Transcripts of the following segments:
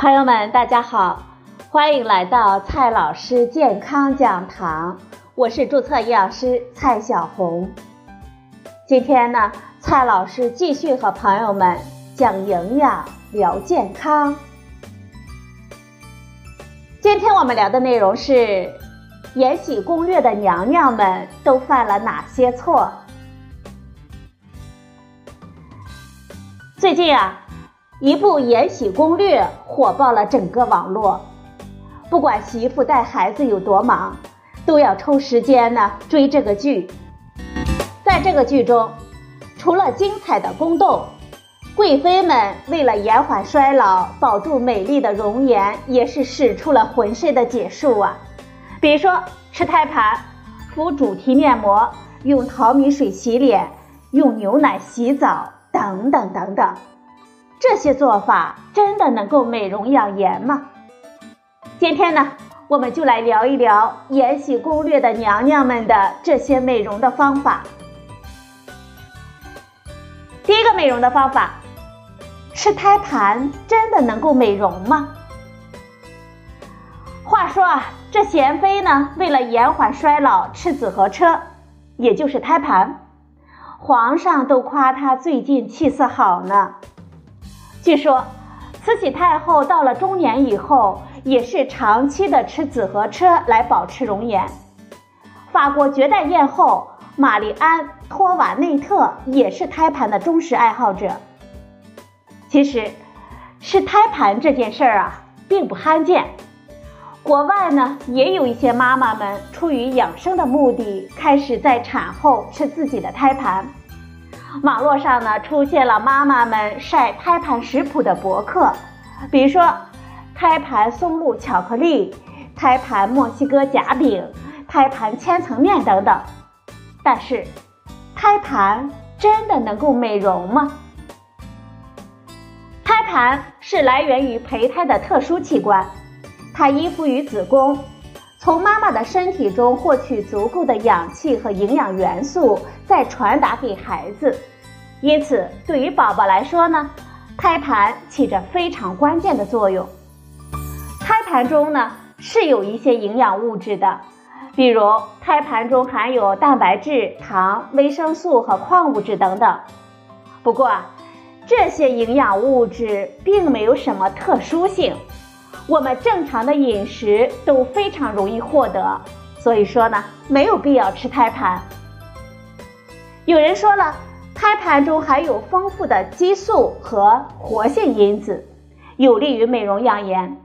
朋友们，大家好，欢迎来到蔡老师健康讲堂，我是注册营养师蔡小红。今天呢，蔡老师继续和朋友们讲营养、聊健康。今天我们聊的内容是《延禧攻略》的娘娘们都犯了哪些错？最近啊，一部《延禧攻略》火爆了整个网络。不管媳妇带孩子有多忙，都要抽时间呢追这个剧。在这个剧中，除了精彩的宫斗，贵妃们为了延缓衰老、保住美丽的容颜，也是使出了浑身的解数啊。比如说吃胎盘、敷主题面膜、用淘米水洗脸、用牛奶洗澡。等等等等，这些做法真的能够美容养颜吗？今天呢，我们就来聊一聊《延禧攻略》的娘娘们的这些美容的方法。第一个美容的方法，吃胎盘真的能够美容吗？话说啊，这贤妃呢，为了延缓衰老，吃紫河车，也就是胎盘。皇上都夸她最近气色好呢。据说，慈禧太后到了中年以后，也是长期的吃紫河车来保持容颜。法国绝代艳后玛丽安·托瓦内特也是胎盘的忠实爱好者。其实，吃胎盘这件事儿啊，并不罕见。国外呢，也有一些妈妈们出于养生的目的，开始在产后吃自己的胎盘。网络上呢，出现了妈妈们晒胎盘食谱的博客，比如说胎盘松露巧克力、胎盘墨西哥夹饼、胎盘千层面等等。但是，胎盘真的能够美容吗？胎盘是来源于胚胎的特殊器官。它依附于子宫，从妈妈的身体中获取足够的氧气和营养元素，再传达给孩子。因此，对于宝宝来说呢，胎盘起着非常关键的作用。胎盘中呢是有一些营养物质的，比如胎盘中含有蛋白质、糖、维生素和矿物质等等。不过，这些营养物质并没有什么特殊性。我们正常的饮食都非常容易获得，所以说呢，没有必要吃胎盘。有人说了，胎盘中含有丰富的激素和活性因子，有利于美容养颜。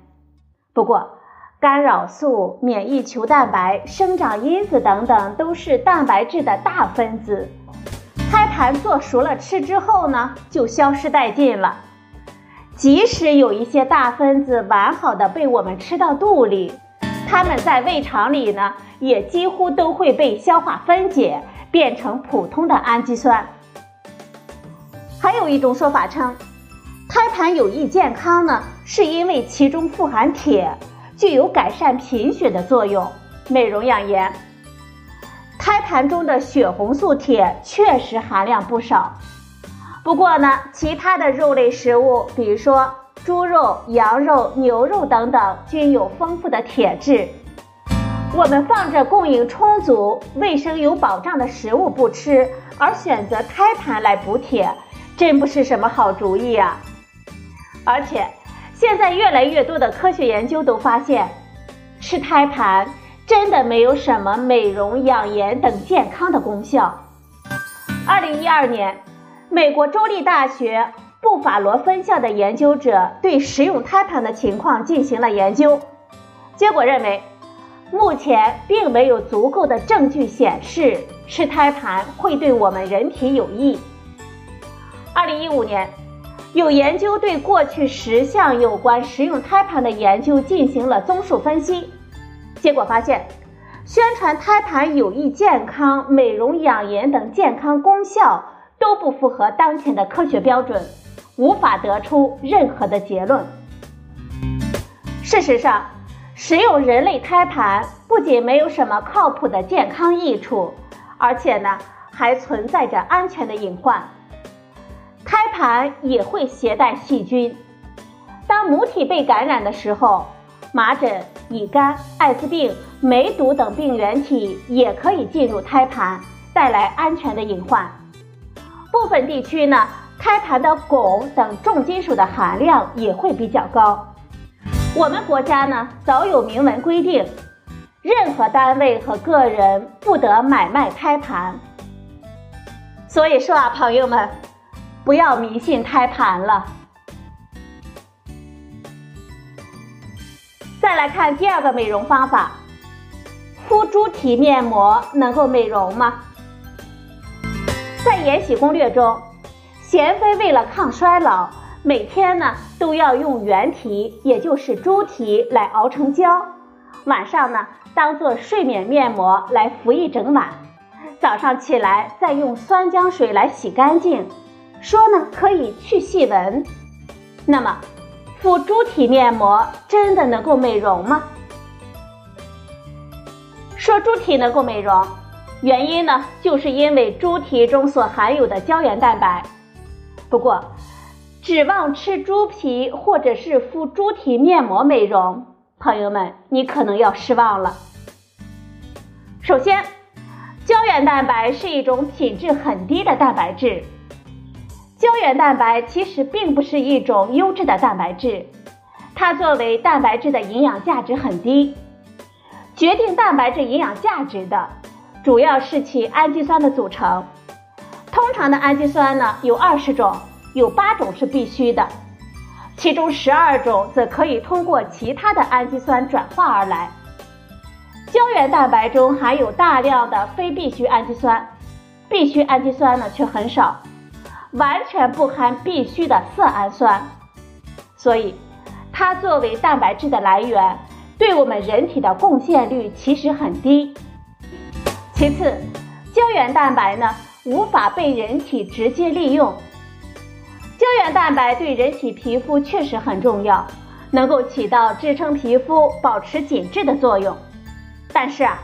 不过，干扰素、免疫球蛋白、生长因子等等都是蛋白质的大分子，胎盘做熟了吃之后呢，就消失殆尽了。即使有一些大分子完好的被我们吃到肚里，它们在胃肠里呢，也几乎都会被消化分解，变成普通的氨基酸。还有一种说法称，胎盘有益健康呢，是因为其中富含铁，具有改善贫血的作用，美容养颜。胎盘中的血红素铁确实含量不少。不过呢，其他的肉类食物，比如说猪肉、羊肉、牛肉等等，均有丰富的铁质。我们放着供应充足、卫生有保障的食物不吃，而选择胎盘来补铁，真不是什么好主意啊！而且，现在越来越多的科学研究都发现，吃胎盘真的没有什么美容养颜等健康的功效。二零一二年。美国州立大学布法罗分校的研究者对食用胎盘的情况进行了研究，结果认为，目前并没有足够的证据显示吃胎盘会对我们人体有益。二零一五年，有研究对过去十项有关食用胎盘的研究进行了综述分析，结果发现，宣传胎盘有益健康、美容养颜等健康功效。都不符合当前的科学标准，无法得出任何的结论。事实上，使用人类胎盘不仅没有什么靠谱的健康益处，而且呢还存在着安全的隐患。胎盘也会携带细菌，当母体被感染的时候，麻疹、乙肝、艾滋病、梅毒等病原体也可以进入胎盘，带来安全的隐患。部分地区呢，胎盘的汞等重金属的含量也会比较高。我们国家呢，早有明文规定，任何单位和个人不得买卖胎盘。所以说啊，朋友们，不要迷信胎盘了。再来看第二个美容方法，敷猪蹄面膜能够美容吗？在《延禧攻略》中，娴妃为了抗衰老，每天呢都要用原蹄，也就是猪蹄来熬成胶，晚上呢当做睡眠面膜来敷一整晚。早上起来再用酸浆水来洗干净，说呢可以去细纹。那么，敷猪蹄面膜真的能够美容吗？说猪蹄能够美容，原因呢就是因为猪蹄中所含有的胶原蛋白。不过，指望吃猪皮或者是敷猪蹄面膜美容，朋友们你可能要失望了。首先。胶原蛋白是一种品质很低的蛋白质。胶原蛋白其实并不是一种优质的蛋白质，它作为蛋白质的营养价值很低。决定蛋白质营养价值的，主要是其氨基酸的组成。通常的氨基酸呢有二十种，有八种是必须的，其中十二种则可以通过其他的氨基酸转化而来。胶原蛋白中含有大量的非必需氨基酸，必需氨基酸呢却很少，完全不含必需的色氨酸，所以它作为蛋白质的来源，对我们人体的贡献率其实很低。其次，胶原蛋白呢无法被人体直接利用。胶原蛋白对人体皮肤确实很重要，能够起到支撑皮肤、保持紧致的作用。但是啊，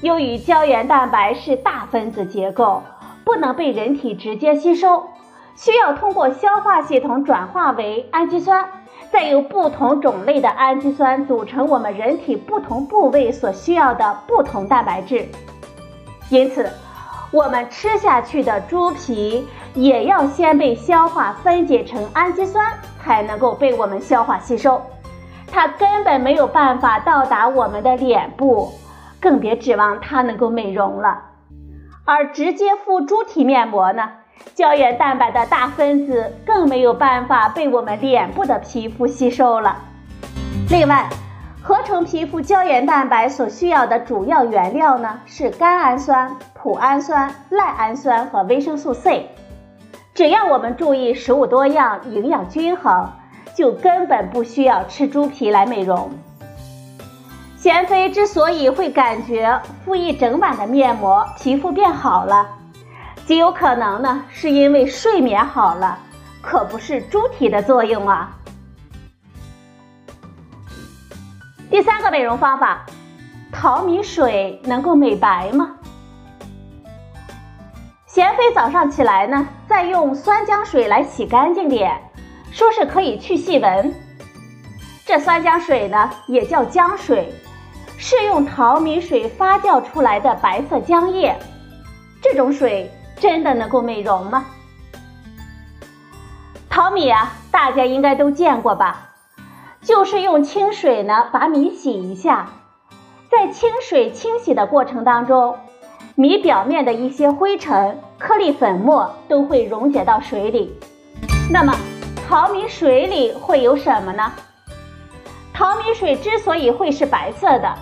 由于胶原蛋白是大分子结构，不能被人体直接吸收，需要通过消化系统转化为氨基酸，再由不同种类的氨基酸组成我们人体不同部位所需要的不同蛋白质。因此，我们吃下去的猪皮也要先被消化分解成氨基酸，才能够被我们消化吸收，它根本没有办法到达我们的脸部。更别指望它能够美容了，而直接敷猪蹄面膜呢，胶原蛋白的大分子更没有办法被我们脸部的皮肤吸收了。另外，合成皮肤胶原蛋白所需要的主要原料呢是甘氨酸、脯氨酸、赖氨酸和维生素 C。只要我们注意食物多样、营养均衡，就根本不需要吃猪皮来美容。贤妃之所以会感觉敷一整晚的面膜皮肤变好了，极有可能呢是因为睡眠好了，可不是猪蹄的作用啊。第三个美容方法，淘米水能够美白吗？贤妃早上起来呢，再用酸浆水来洗干净脸，说是可以去细纹。这酸浆水呢，也叫浆水。是用淘米水发酵出来的白色浆液，这种水真的能够美容吗？淘米啊，大家应该都见过吧？就是用清水呢把米洗一下，在清水清洗的过程当中，米表面的一些灰尘、颗粒粉末都会溶解到水里。那么，淘米水里会有什么呢？淘米水之所以会是白色的，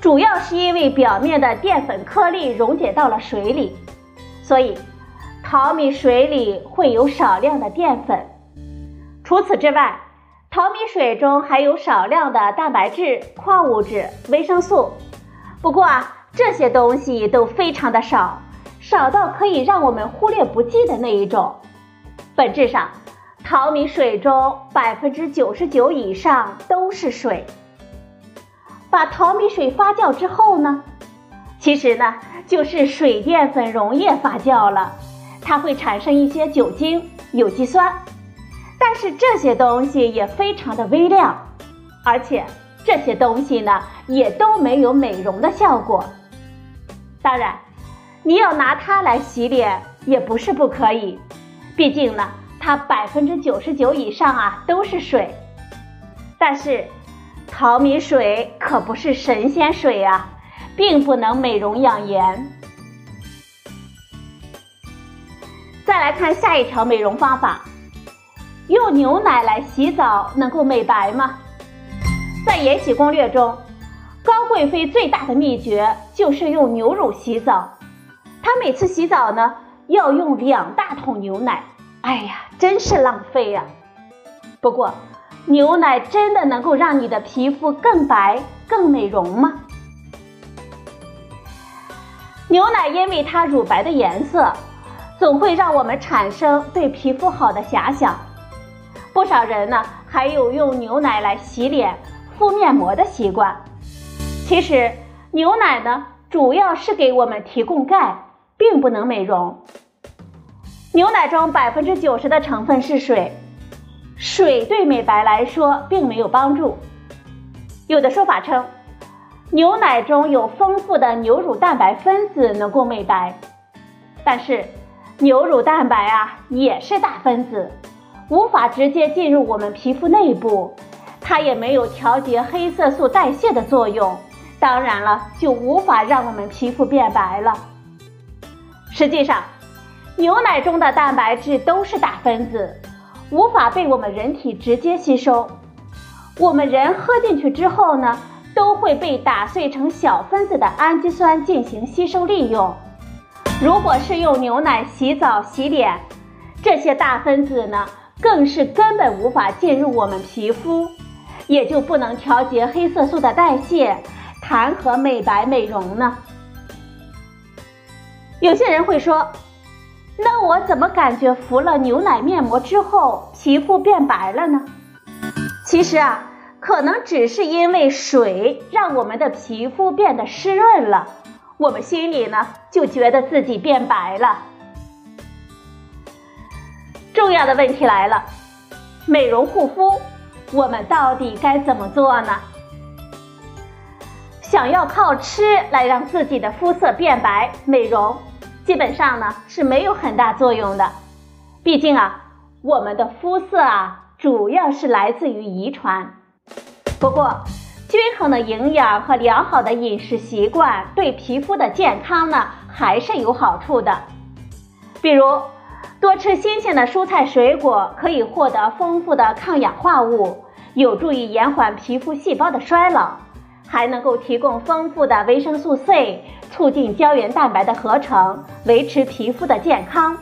主要是因为表面的淀粉颗粒溶解到了水里，所以淘米水里会有少量的淀粉。除此之外，淘米水中含有少量的蛋白质、矿物质、维生素。不过啊，这些东西都非常的少，少到可以让我们忽略不计的那一种。本质上。淘米水中百分之九十九以上都是水。把淘米水发酵之后呢，其实呢就是水淀粉溶液发酵了，它会产生一些酒精、有机酸。但是这些东西也非常的微量，而且这些东西呢也都没有美容的效果。当然，你要拿它来洗脸也不是不可以，毕竟呢它百分之九十九以上啊都是水。但是淘米水可不是神仙水啊，并不能美容养颜。再来看下一条美容方法，用牛奶来洗澡能够美白吗？在《延禧攻略》中，高贵妃最大的秘诀就是用牛乳洗澡。她每次洗澡呢，要用两大桶牛奶，哎呀，真是浪费呀！不过，牛奶真的能够让你的皮肤更白、更美容吗？牛奶因为它乳白的颜色。总会让我们产生对皮肤好的遐想，不少人呢还有用牛奶来洗脸、敷面膜的习惯。其实牛奶呢主要是给我们提供钙，并不能美容。牛奶中百分之九十的成分是水，水对美白来说并没有帮助。有的说法称，牛奶中有丰富的牛乳蛋白分子能够美白，但是。牛乳蛋白啊，也是大分子，无法直接进入我们皮肤内部，它也没有调节黑色素代谢的作用，当然了，就无法让我们皮肤变白了。实际上，牛奶中的蛋白质都是大分子，无法被我们人体直接吸收，我们人喝进去之后呢，都会被打碎成小分子的氨基酸进行吸收利用。如果是用牛奶洗澡、洗脸，这些大分子呢，更是根本无法进入我们皮肤，也就不能调节黑色素的代谢，谈何美白美容呢？有些人会说，那我怎么感觉敷了牛奶面膜之后皮肤变白了呢？其实啊，可能只是因为水让我们的皮肤变得湿润了。我们心里呢就觉得自己变白了。重要的问题来了，美容护肤，我们到底该怎么做呢？想要靠吃来让自己的肤色变白美容，基本上呢是没有很大作用的。毕竟啊，我们的肤色啊主要是来自于遗传。不过，均衡的营养和良好的饮食习惯对皮肤的健康呢还是有好处的。比如，多吃新鲜的蔬菜水果，可以获得丰富的抗氧化物，有助于延缓皮肤细胞的衰老，还能够提供丰富的维生素 C，促进胶原蛋白的合成，维持皮肤的健康。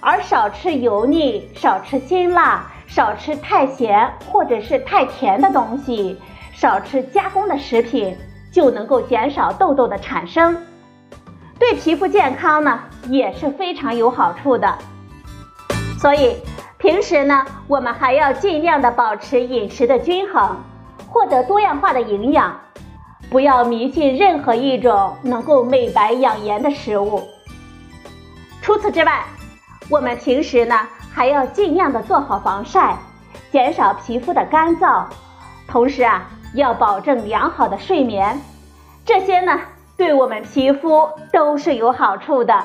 而少吃油腻、少吃辛辣、少吃太咸或者是太甜的东西。少吃加工的食品，就能够减少痘痘的产生，对皮肤健康呢也是非常有好处的。所以平时呢，我们还要尽量的保持饮食的均衡，获得多样化的营养，不要迷信任何一种能够美白养颜的食物。除此之外，我们平时呢还要尽量的做好防晒，减少皮肤的干燥，同时啊。要保证良好的睡眠，这些呢对我们皮肤都是有好处的。